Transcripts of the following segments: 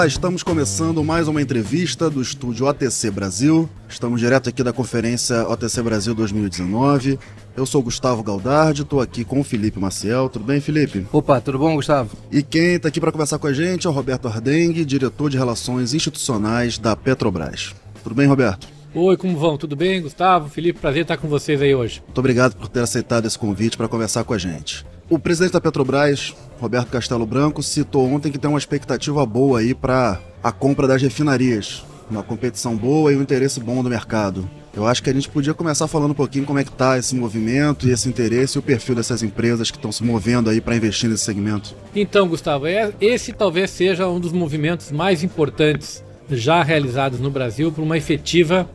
Olá, estamos começando mais uma entrevista do estúdio OTC Brasil. Estamos direto aqui da conferência OTC Brasil 2019. Eu sou Gustavo Galdardi, estou aqui com o Felipe Maciel. Tudo bem, Felipe? Opa, tudo bom, Gustavo? E quem está aqui para conversar com a gente é o Roberto Ardengue, diretor de Relações Institucionais da Petrobras. Tudo bem, Roberto? Oi, como vão? Tudo bem, Gustavo? Felipe, prazer estar com vocês aí hoje. Muito obrigado por ter aceitado esse convite para conversar com a gente. O presidente da Petrobras, Roberto Castelo Branco, citou ontem que tem uma expectativa boa aí para a compra das refinarias. Uma competição boa e um interesse bom do mercado. Eu acho que a gente podia começar falando um pouquinho como é que está esse movimento e esse interesse e o perfil dessas empresas que estão se movendo aí para investir nesse segmento. Então, Gustavo, é, esse talvez seja um dos movimentos mais importantes já realizados no Brasil por uma efetiva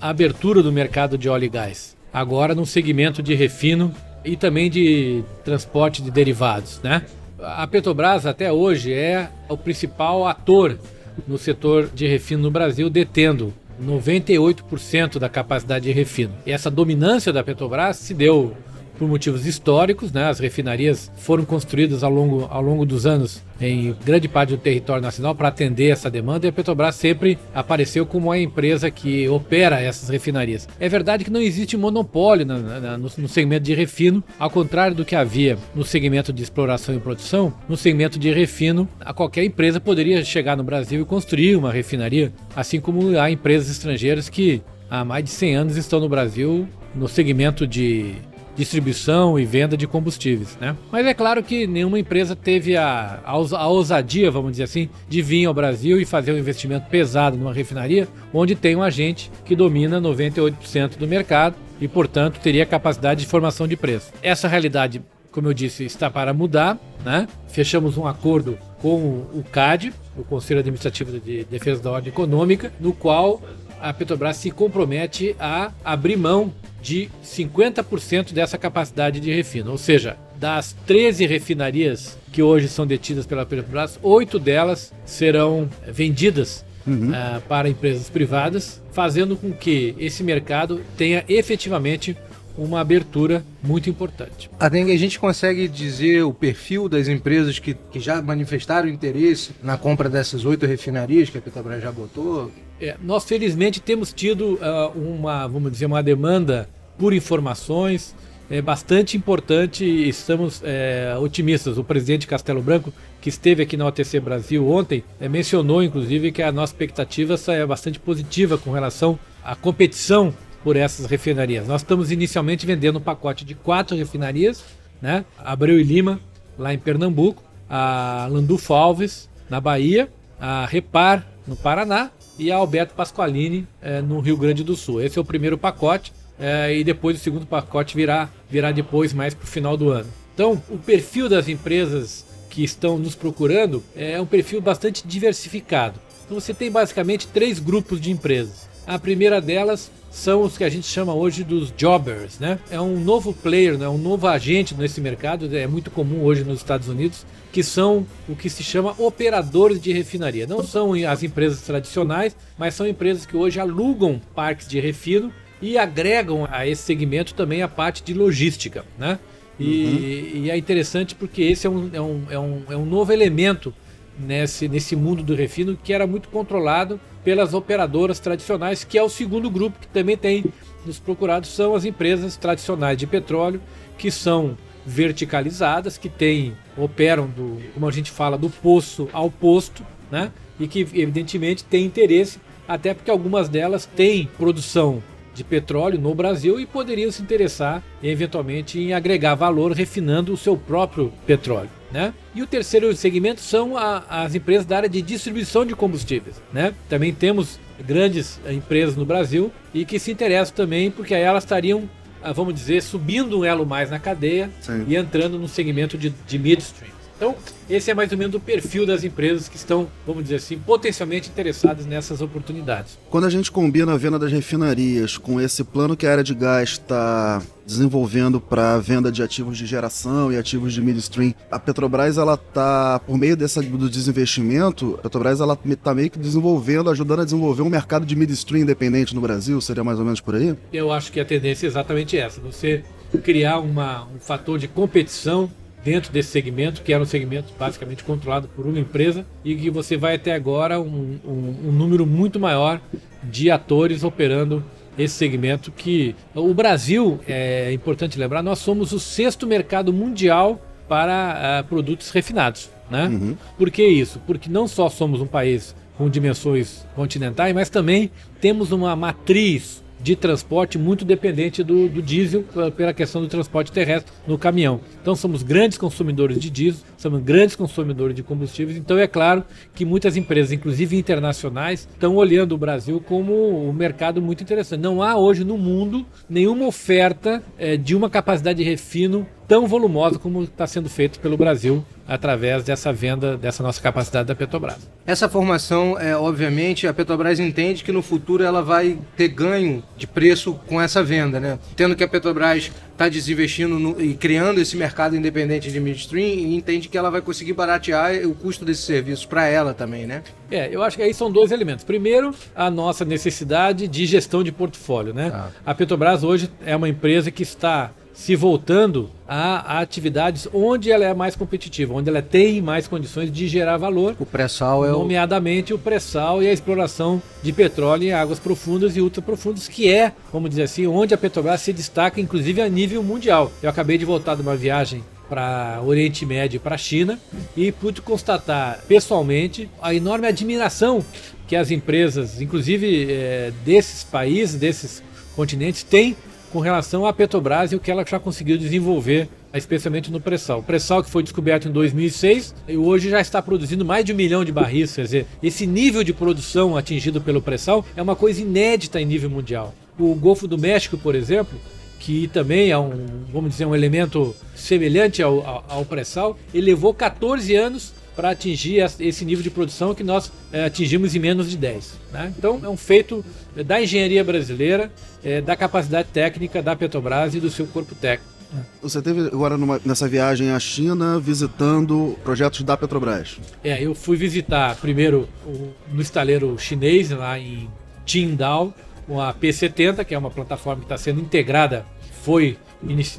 abertura do mercado de óleo e gás. Agora no segmento de refino e também de transporte de derivados, né? A Petrobras até hoje é o principal ator no setor de refino no Brasil, detendo 98% da capacidade de refino. E essa dominância da Petrobras se deu por motivos históricos, né? As refinarias foram construídas ao longo, ao longo dos anos em grande parte do território nacional para atender essa demanda e a Petrobras sempre apareceu como a empresa que opera essas refinarias. É verdade que não existe monopólio na, na, no, no, segmento de refino, ao contrário do que havia no segmento de exploração e produção, no segmento de refino, a qualquer empresa poderia chegar no Brasil e construir uma refinaria, assim como há empresas estrangeiras que há mais de 100 anos estão no Brasil no segmento de distribuição e venda de combustíveis, né? Mas é claro que nenhuma empresa teve a, a, a, ousadia, vamos dizer assim, de vir ao Brasil e fazer um investimento pesado numa refinaria, onde tem um agente que domina 98% do mercado e, portanto, teria capacidade de formação de preço. Essa realidade, como eu disse, está para mudar, né? Fechamos um acordo com o CAD, o Conselho Administrativo de Defesa da Ordem Econômica, no qual a Petrobras se compromete a abrir mão de 50% dessa capacidade de refino. Ou seja, das 13 refinarias que hoje são detidas pela Petrobras, oito delas serão vendidas uhum. uh, para empresas privadas, fazendo com que esse mercado tenha efetivamente uma abertura muito importante. A a gente consegue dizer o perfil das empresas que, que já manifestaram interesse na compra dessas oito refinarias que a Petrobras já botou? É, nós felizmente temos tido uh, uma, vamos dizer, uma demanda por informações é bastante importante e estamos é, otimistas. O presidente Castelo Branco, que esteve aqui na OTC Brasil ontem, é, mencionou inclusive que a nossa expectativa é bastante positiva com relação à competição por essas refinarias. Nós estamos inicialmente vendendo um pacote de quatro refinarias, né? Abreu e Lima, lá em Pernambuco, a Landulfo Alves, na Bahia, a Repar, no Paraná, e a Alberto Pasqualini, é, no Rio Grande do Sul. Esse é o primeiro pacote, é, e depois o segundo pacote virá, virá depois, mais para o final do ano. Então, o perfil das empresas que estão nos procurando é um perfil bastante diversificado. Então, você tem basicamente três grupos de empresas. A primeira delas são os que a gente chama hoje dos jobbers, né? É um novo player, né? um novo agente nesse mercado, é muito comum hoje nos Estados Unidos, que são o que se chama operadores de refinaria. Não são as empresas tradicionais, mas são empresas que hoje alugam parques de refino e agregam a esse segmento também a parte de logística, né? E, uhum. e é interessante porque esse é um, é um, é um, é um novo elemento nesse, nesse mundo do refino que era muito controlado pelas operadoras tradicionais, que é o segundo grupo que também tem nos procurados, são as empresas tradicionais de petróleo, que são verticalizadas, que têm, operam do, como a gente fala, do poço ao posto, né? E que evidentemente têm interesse, até porque algumas delas têm produção de petróleo no Brasil e poderiam se interessar eventualmente em agregar valor refinando o seu próprio petróleo. Né? E o terceiro segmento são a, as empresas da área de distribuição de combustíveis. Né? Também temos grandes empresas no Brasil e que se interessam também porque aí elas estariam, ah, vamos dizer, subindo um elo mais na cadeia Sim. e entrando no segmento de, de midstream. Então, esse é mais ou menos o perfil das empresas que estão, vamos dizer assim, potencialmente interessadas nessas oportunidades. Quando a gente combina a venda das refinarias com esse plano que a área de gás está desenvolvendo para venda de ativos de geração e ativos de midstream, a Petrobras ela tá por meio dessa do desinvestimento, a Petrobras ela está meio que desenvolvendo, ajudando a desenvolver um mercado de midstream independente no Brasil, seria mais ou menos por aí? Eu acho que a tendência é exatamente essa, você criar uma, um fator de competição dentro desse segmento, que era um segmento basicamente controlado por uma empresa, e que você vai até agora um, um, um número muito maior de atores operando esse segmento que o Brasil é importante lembrar nós somos o sexto mercado mundial para uh, produtos refinados né uhum. por que isso porque não só somos um país com dimensões continentais mas também temos uma matriz de transporte muito dependente do, do diesel pela questão do transporte terrestre no caminhão. Então somos grandes consumidores de diesel, somos grandes consumidores de combustíveis, então é claro que muitas empresas, inclusive internacionais, estão olhando o Brasil como um mercado muito interessante. Não há hoje no mundo nenhuma oferta é, de uma capacidade de refino tão volumosa como está sendo feito pelo Brasil através dessa venda dessa nossa capacidade da Petrobras. Essa formação, é, obviamente, a Petrobras entende que no futuro ela vai ter ganho de preço com essa venda, né? Tendo que a Petrobras está desinvestindo no, e criando esse mercado independente de midstream e entende que ela vai conseguir baratear o custo desses serviços para ela também, né? É, eu acho que aí são dois elementos. Primeiro, a nossa necessidade de gestão de portfólio, né? Ah. A Petrobras hoje é uma empresa que está se voltando a, a, atividades onde ela é mais competitiva, onde ela tem mais condições de gerar valor. O pré-sal é nomeadamente o, o pré-sal e a exploração de petróleo em águas profundas e ultraprofundas, que é, vamos dizer assim, onde a Petrobras se destaca, inclusive a nível mundial. Eu acabei de voltar de uma viagem para Oriente Médio e para a China e pude constatar pessoalmente a enorme admiração que as empresas, inclusive é, desses países, desses continentes, têm com relação à Petrobras e o que ela já conseguiu desenvolver, especialmente no pré-sal. O pré-sal que foi descoberto em 2006 e hoje já está produzindo mais de um milhão de barris. Quer dizer, esse nível de produção atingido pelo pré-sal é uma coisa inédita em nível mundial. O Golfo do México, por exemplo, que também é um, vamos dizer, um elemento semelhante ao, ao, ao pré-sal, ele levou 14 anos para atingir esse nível de produção que nós é, atingimos em menos de 10. Né? Então é um feito da engenharia brasileira, é, da capacidade técnica da Petrobras e do seu corpo técnico. Você teve agora numa, nessa viagem à China visitando projetos da Petrobras? É, eu fui visitar primeiro o, no estaleiro chinês lá em Qingdao, com a P70, que é uma plataforma que está sendo integrada, foi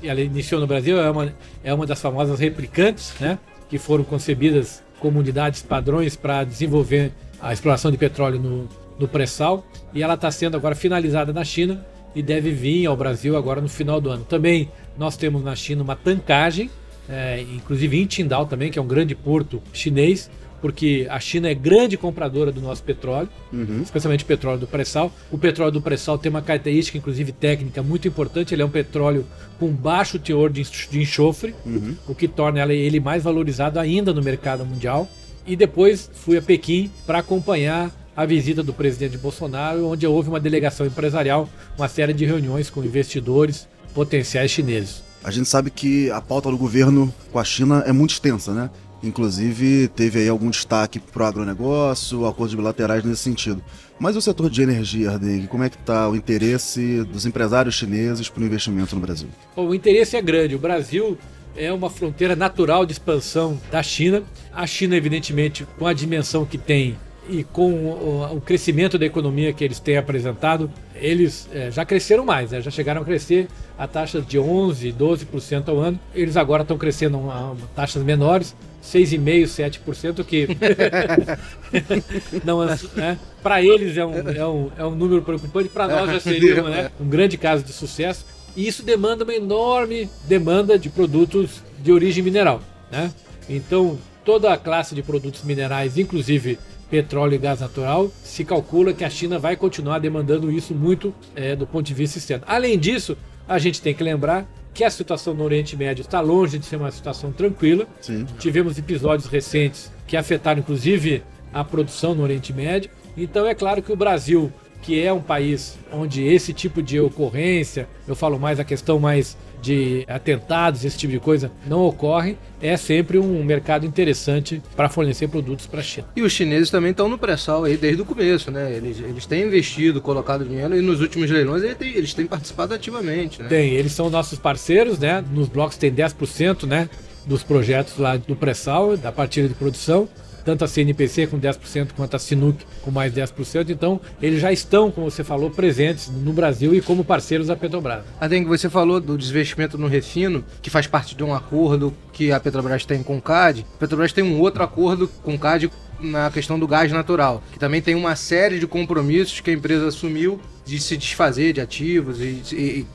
ela iniciou no Brasil, é uma, é uma das famosas replicantes, né? Que foram concebidas comunidades padrões para desenvolver a exploração de petróleo no, no pré-sal e ela está sendo agora finalizada na China e deve vir ao Brasil agora no final do ano. Também nós temos na China uma tancagem, é, inclusive em Tindal também, que é um grande porto chinês, porque a China é grande compradora do nosso petróleo, uhum. especialmente o petróleo do pré-sal. O petróleo do pré-sal tem uma característica, inclusive técnica, muito importante. Ele é um petróleo com baixo teor de enxofre, uhum. o que torna ele mais valorizado ainda no mercado mundial. E depois fui a Pequim para acompanhar a visita do presidente Bolsonaro, onde houve uma delegação empresarial, uma série de reuniões com investidores potenciais chineses. A gente sabe que a pauta do governo com a China é muito extensa, né? Inclusive, teve aí algum destaque para o agronegócio, acordos bilaterais nesse sentido. Mas o setor de energia, Ardeg, como é que está o interesse dos empresários chineses para o investimento no Brasil? Bom, o interesse é grande. O Brasil é uma fronteira natural de expansão da China. A China, evidentemente, com a dimensão que tem e com o, crescimento da economia que eles têm apresentado, eles é, já cresceram mais, né? já chegaram a crescer a taxas de 11%, 12% ao ano. Eles agora estão crescendo a taxas menores, 6,5%, 7%, que não é, né? para eles é um, é, um, é um número preocupante, para nós já seria né? um grande caso de sucesso. E isso demanda uma enorme demanda de produtos de origem mineral. Né? Então, toda a classe de produtos minerais, inclusive petróleo e gás natural, se calcula que a China vai continuar demandando isso muito é, do ponto de vista externo. Além disso, a gente tem que lembrar que a situação no Oriente Médio está longe de ser uma situação tranquila. Sim. Tivemos episódios recentes que afetaram inclusive a produção no Oriente Médio. Então é claro que o Brasil, que é um país onde esse tipo de ocorrência, eu falo mais a questão mais de atentados, esse tipo de coisa, não ocorre, é sempre um mercado interessante para fornecer produtos para a China. E os chineses também estão no pré-sal aí desde o começo, né? Eles, eles têm investido, colocado dinheiro e nos últimos leilões eles têm, eles têm participado ativamente, né? Tem, eles são nossos parceiros, né? Nos blocos tem 10%, né? Dos projetos lá do pré-sal, da partilha de produção tanto a CNPC com 10% quanto a Sinuk com mais 10%. Então, eles já estão, como você falou, presentes no Brasil e como parceiros da Petrobras. Até que você falou do desinvestimento no refino, que faz parte de um acordo que a Petrobras tem com o CAD. A Petrobras tem um outro acordo com o CAD na questão do gás natural, que também tem uma série de compromissos que a empresa assumiu de se desfazer de ativos e, e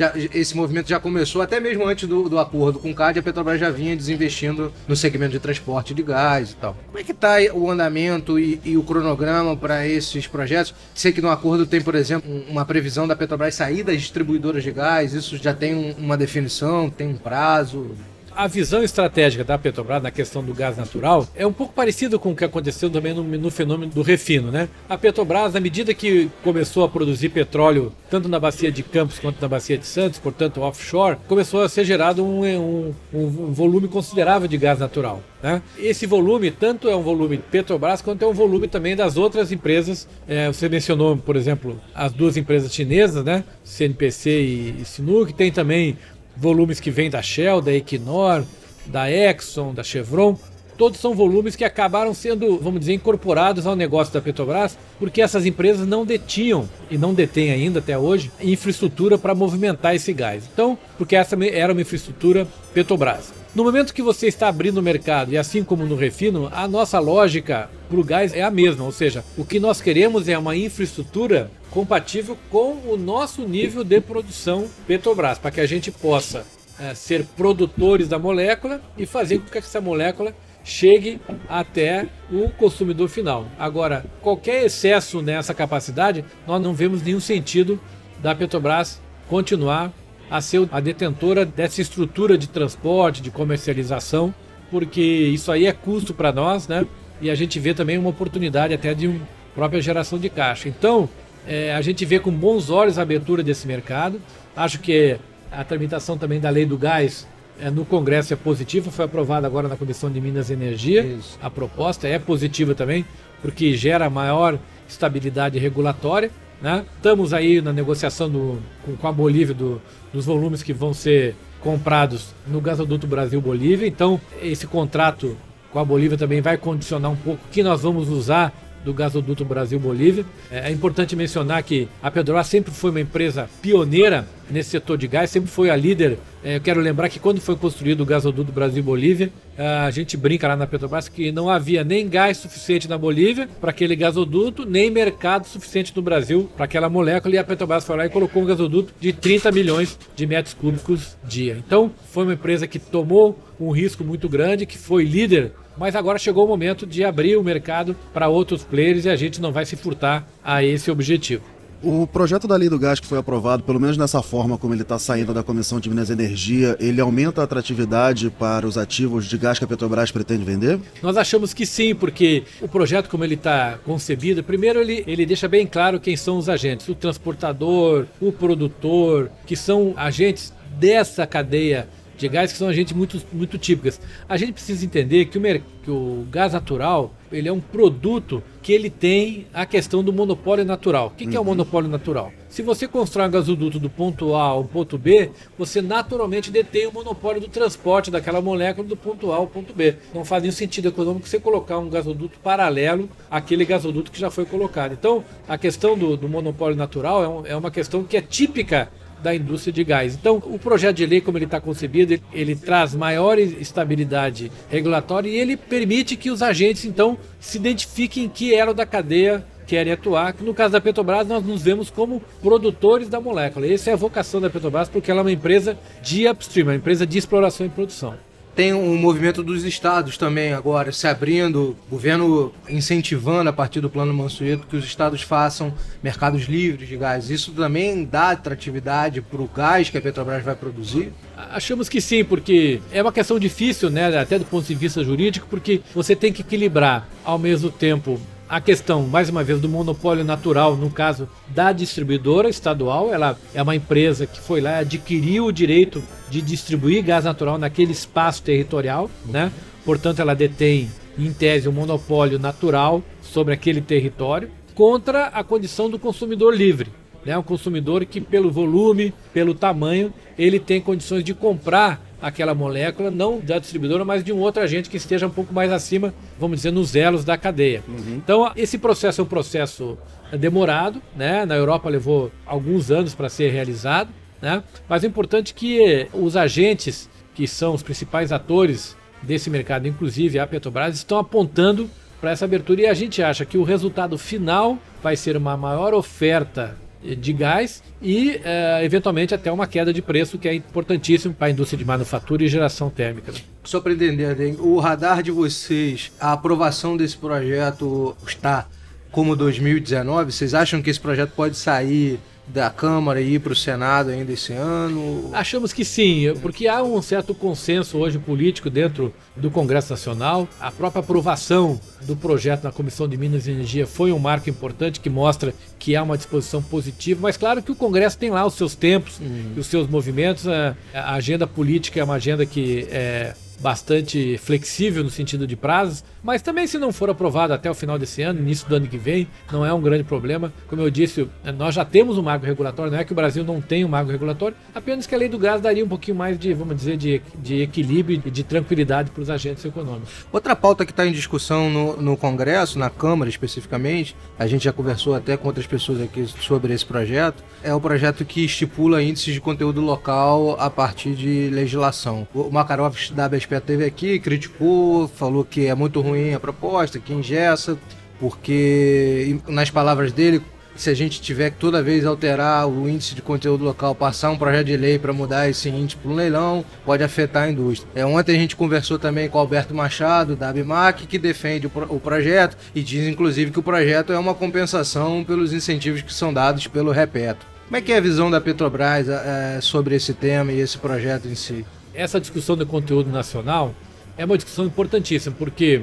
já, esse movimento já começou até mesmo antes do, do acordo com o CAD, a Petrobras já vinha desinvestindo no segmento de transporte de gás e tal. Como é que está o andamento e, e o cronograma para esses projetos? Sei que no acordo tem, por exemplo, uma previsão da Petrobras sair das distribuidoras de gás, isso já tem um, uma definição, tem um prazo? A visão estratégica da Petrobras na questão do gás natural é um pouco parecido com o que aconteceu também no, no, fenômeno do refino, né? A Petrobras, à medida que começou a produzir petróleo tanto na bacia de Campos quanto na bacia de Santos, portanto offshore, começou a ser gerado um, um, um volume considerável de gás natural. Né? Esse volume tanto é um volume Petrobras quanto é um volume também das outras empresas. É, você mencionou, por exemplo, as duas empresas chinesas, né? CNPC e, e Sinuk. Tem também volumes que vêm da Shell, da Equinor, da Exxon, da Chevron. Todos são volumes que acabaram sendo, vamos dizer, incorporados ao negócio da Petrobras, porque essas empresas não detinham e não detêm ainda até hoje infraestrutura para movimentar esse gás. Então, porque essa era uma infraestrutura Petrobras. No momento que você está abrindo o mercado, e assim como no refino, a nossa lógica para o gás é a mesma, ou seja, o que nós queremos é uma infraestrutura compatível com o nosso nível de produção Petrobras, para que a gente possa é, ser produtores da molécula e fazer com que essa molécula chegue até o consumidor final. Agora, qualquer excesso nessa capacidade, nós não vemos nenhum sentido da Petrobras continuar a ser a detentora dessa estrutura de transporte, de comercialização, porque isso aí é custo para nós, né? E a gente vê também uma oportunidade até de uma própria geração de caixa. Então, é, a gente vê com bons olhos a abertura desse mercado. Acho que a tramitação também da lei do gás é, no Congresso é positiva, foi aprovada agora na Comissão de Minas e Energia. Isso. A proposta é positiva também, porque gera maior estabilidade regulatória. Né? Estamos aí na negociação do, com, com a Bolívia do, dos volumes que vão ser comprados no gasoduto Brasil-Bolívia. Então, esse contrato com a Bolívia também vai condicionar um pouco o que nós vamos usar do gasoduto Brasil-Bolívia. É, é importante mencionar que a Petrobras sempre foi uma empresa pioneira nesse setor de gás, sempre foi a líder. É, eu quero lembrar que quando foi construído o gasoduto Brasil-Bolívia, a gente brinca lá na Petrobras que não havia nem gás suficiente na Bolívia para aquele gasoduto, nem mercado suficiente no Brasil para aquela molécula. E a Petrobras foi lá e colocou um gasoduto de 30 milhões de metros cúbicos dia. Então, foi uma empresa que tomou um risco muito grande, que foi líder mas agora chegou o momento de abrir o mercado para outros players e a gente não vai se furtar a esse objetivo. O projeto da Lei do Gás que foi aprovado, pelo menos nessa forma como ele está saindo da Comissão de Minas e Energia, ele aumenta a atratividade para os ativos de gás que a Petrobras pretende vender? Nós achamos que sim, porque o projeto como ele está concebido, primeiro ele, ele deixa bem claro quem são os agentes, o transportador, o produtor, que são agentes dessa cadeia de gás que são agentes muito, muito típicas. A gente precisa entender que o, que o gás natural ele é um produto que ele tem a questão do monopólio natural. O que, uhum. que é o uhum. monopólio natural? Se você constrói um gasoduto do ponto A ao ponto B, você naturalmente detém o monopólio do transporte daquela molécula do ponto A ao ponto B. Não faz nenhum sentido econômico você colocar um gasoduto paralelo àquele gasoduto que já foi colocado. Então, a questão do, do monopólio natural é, um, é uma questão que é típica da indústria de gás. Então, o projeto de lei, como ele está concebido, ele, ele, traz maior estabilidade regulatória e ele permite que os agentes, então, se identifiquem em que elo da cadeia querem atuar. No caso da Petrobras, nós nos vemos como produtores da molécula. Essa é a vocação da Petrobras, porque ela é uma empresa de upstream, uma empresa de exploração e produção. Tem um movimento dos estados também agora se abrindo, governo incentivando a partir do plano Mansueto que os estados façam mercados livres de gás. Isso também dá atratividade para o gás que a Petrobras vai produzir? Achamos que sim, porque é uma questão difícil, né, até do ponto de vista jurídico, porque você tem que equilibrar ao mesmo tempo a questão, mais uma vez, do monopólio natural, no caso da distribuidora estadual. Ela é uma empresa que foi lá, adquiriu o direito de distribuir gás natural naquele espaço territorial, né? Portanto, ela detém, em tese, um monopólio natural sobre aquele território, contra a condição do consumidor livre. Né? Um consumidor que, pelo volume, pelo tamanho, ele tem condições de comprar aquela molécula, não da distribuidora, mas de um outro agente que esteja um pouco mais acima, vamos dizer, nos elos da cadeia. Uhum. Então, esse processo é um processo demorado, né? Na Europa levou alguns anos para ser realizado, né? Mas é importante que os agentes, que são os principais atores desse mercado, inclusive a Petrobras, estão apontando para essa abertura e a gente acha que o resultado final vai ser uma maior oferta de gás e, é, eventualmente, até uma queda de preço, que é importantíssimo para a indústria de manufatura e geração térmica. Só para entender, o radar de vocês, a aprovação desse projeto está como 2019? Vocês acham que esse projeto pode sair da Câmara e ir para o Senado ainda esse ano? Achamos que sim, porque há um certo consenso hoje político dentro do Congresso Nacional. A própria aprovação do projeto na Comissão de Minas e Energia foi um marco importante que mostra que há uma disposição positiva, mas claro que o Congresso tem lá os seus tempos hum. e os seus movimentos. A, a agenda política é uma agenda que é bastante flexível no sentido de prazos, mas também se não for aprovado até o final desse ano, início do ano que vem, não é um grande problema. Como eu disse, nós já temos um marco regulatório, não é que o Brasil não tem um marco regulatório, apenas que a lei do gás daria um pouquinho mais de, vamos dizer, de, de equilíbrio e de tranquilidade para os agentes econômicos. Outra pauta que está em discussão no, no Congresso, na Câmara especificamente, a gente já conversou até com outras pessoas aqui sobre esse projeto, é o projeto que estipula índices de conteúdo local a partir de legislação. O Makarov da BSP esteve aqui, criticou, falou que é muito ruim a proposta, que ingessa, porque, nas palavras dele, se a gente tiver que toda vez alterar o índice de conteúdo local, passar um projeto de lei para mudar esse índice para um leilão, pode afetar a indústria. É, ontem a gente conversou também com o Alberto Machado, da Abimac, que defende o, pro, o projeto e diz inclusive que o projeto é uma compensação pelos incentivos que são dados pelo Repeto. Como é que é a visão da Petrobras é, sobre esse tema e esse projeto em si? Essa discussão do conteúdo nacional é uma discussão importantíssima, porque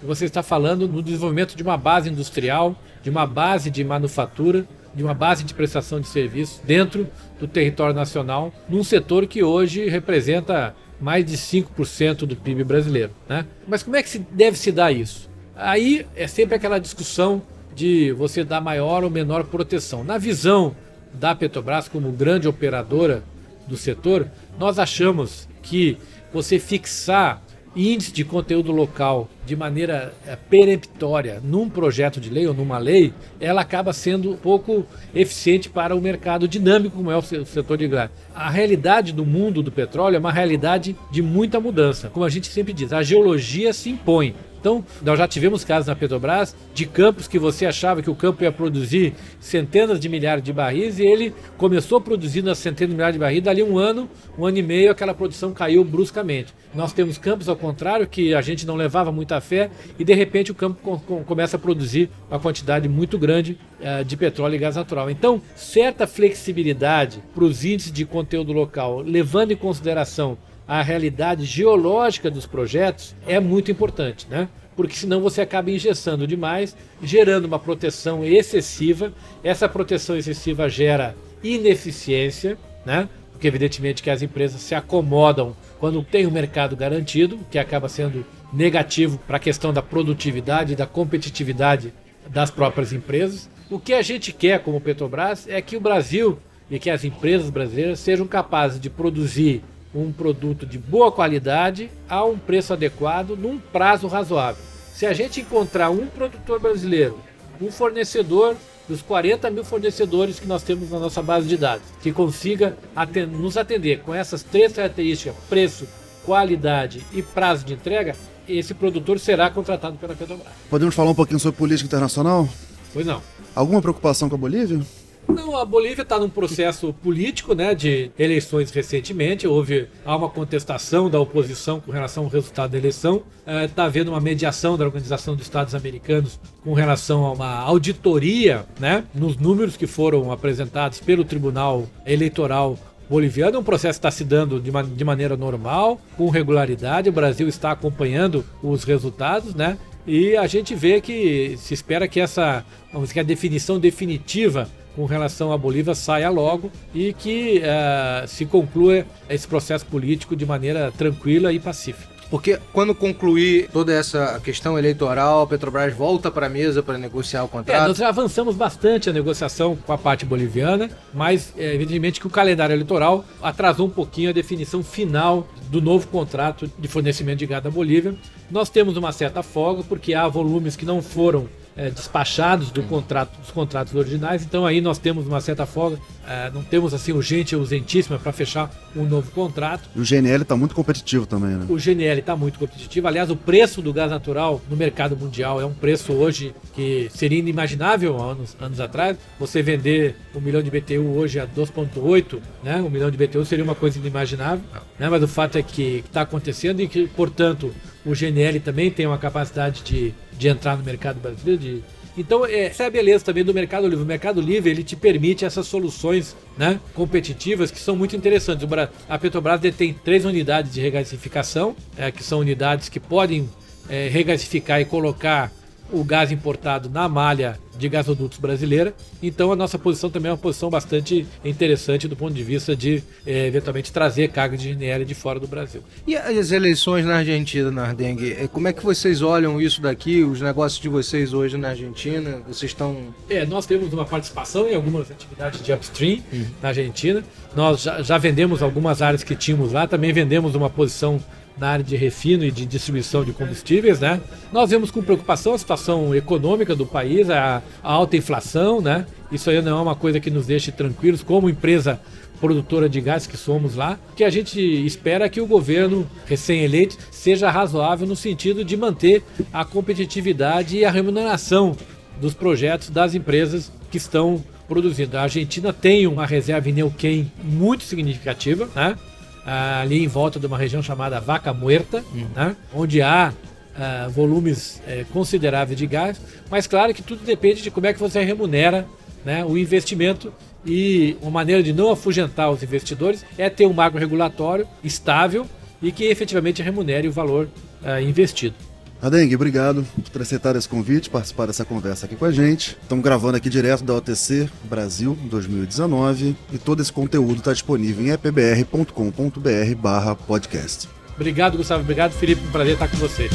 você está falando no desenvolvimento de uma base industrial, de uma base de manufatura, de uma base de prestação de serviços dentro do território nacional, num setor que hoje representa mais de 5% do PIB brasileiro. Né? Mas como é que se deve se dar isso? Aí é sempre aquela discussão de você dar maior ou menor proteção. Na visão da Petrobras como grande operadora do setor, nós achamos que você fixar índice de conteúdo local de maneira é, peremptória num projeto de lei ou numa lei, ela acaba sendo pouco eficiente para o mercado dinâmico como é o setor de gás. A realidade do mundo do petróleo é uma realidade de muita mudança. Como a gente sempre diz, a geologia se impõe. Então, nós já tivemos casos na Petrobras de campos que você achava que o campo ia produzir centenas de milhares de barris e ele começou produzindo as centenas de milhares de barris, dali um ano, um ano e meio, aquela produção caiu bruscamente. Nós temos campos, ao contrário, que a gente não levava muita fé e de repente o campo com, com, começa a produzir uma quantidade muito grande uh, de petróleo e gás natural. Então, certa flexibilidade para os índices de conteúdo local, levando em consideração a realidade geológica dos projetos é muito importante, né? Porque senão você acaba engessando demais, gerando uma proteção excessiva. Essa proteção excessiva gera ineficiência, né? Porque evidentemente que as empresas se acomodam quando tem um mercado garantido, que acaba sendo negativo para a questão da produtividade e da competitividade das próprias empresas. O que a gente quer como Petrobras é que o Brasil e que as empresas brasileiras sejam capazes de produzir um produto de boa qualidade a um preço adequado num prazo razoável. Se a gente encontrar um produtor brasileiro, um fornecedor dos 40 mil fornecedores que nós temos na nossa base de dados, que consiga atender, nos atender com essas três características, preço, qualidade e prazo de entrega, esse produtor será contratado pela Petrobras. Podemos falar um pouquinho sobre política internacional? Pois não. Alguma preocupação com a Bolívia? Não, a Bolívia está num processo político, né, de eleições recentemente. Houve há uma contestação da oposição com relação ao resultado da eleição. Está é, tá havendo uma mediação da Organização dos Estados Americanos com relação a uma auditoria, né, nos números que foram apresentados pelo Tribunal Eleitoral boliviano. Um processo está se dando de, de maneira normal, com regularidade. O Brasil está acompanhando os resultados, né? E a gente vê que se espera que essa, vamos dizer, a definição definitiva com relação à Bolívia saia logo e que uh, se conclua esse processo político de maneira tranquila e pacífica. Porque quando concluir toda essa questão eleitoral, a Petrobras volta para a mesa para negociar o contrato? É, nós já avançamos bastante a negociação com a parte boliviana, mas é, evidentemente que o calendário eleitoral atrasou um pouquinho a definição final do novo contrato de fornecimento de gado à Bolívia. Nós temos uma certa folga, porque há volumes que não foram é, despachados do contrato, dos contratos originais, então aí nós temos uma certa folga, é, não temos assim urgente urgentíssima para fechar um novo contrato. E o GNL está muito competitivo também, né? O GNL está muito competitivo. Aliás, o preço do gás natural no mercado mundial é um preço hoje que seria inimaginável há anos, anos atrás. Você vender um milhão de BTU hoje a 2,8, né? Um milhão de BTU seria uma coisa inimaginável, né? Mas o fato é que está acontecendo e que, portanto, o GNL também tem uma capacidade de, de entrar no mercado brasileiro. De... Então, é, essa é a beleza também do Mercado Livre. O Mercado Livre ele te permite essas soluções né, competitivas que são muito interessantes. A Petrobras detém três unidades de regasificação, é, que são unidades que podem é, regasificar e colocar o gás importado na malha de gasodutos brasileira. Então a nossa posição também é uma posição bastante interessante do ponto de vista de é, eventualmente trazer carga de GNL de fora do Brasil. E as eleições na Argentina, Nardengue, eh, como é que vocês olham isso daqui, os negócios de vocês hoje na Argentina? Vocês estão. É, nós temos uma participação em algumas atividades de upstream uhum. na Argentina. Nós já, já vendemos algumas áreas que tínhamos lá, também vendemos uma posição na área de refino e de distribuição de combustíveis, né? Nós vemos com preocupação a situação econômica do país, a, a alta inflação, né? Isso aí não é uma coisa que nos deixe tranquilos como empresa produtora de gás que somos lá, que a gente espera que o governo recém-eleito seja razoável no sentido de manter a competitividade e a remuneração dos projetos das empresas que estão produzindo. A Argentina tem uma reserva em Neuquén muito significativa, né? Ali em volta de uma região chamada Vaca Muerta, uhum. né? onde há uh, volumes uh, consideráveis de gás, mas claro que tudo depende de como é que você remunera né, o investimento e uma maneira de não afugentar os investidores é ter um marco regulatório estável e que efetivamente remunere o valor uh, investido. Adengue, obrigado por ter aceitado esse convite, participar dessa conversa aqui com a gente. Estamos gravando aqui direto da OTC Brasil 2019 e todo esse conteúdo está disponível em epbr.com.br barra podcast. Obrigado, Gustavo. Obrigado, Felipe. Um prazer estar com você.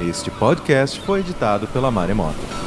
Este podcast foi editado pela Maremoto.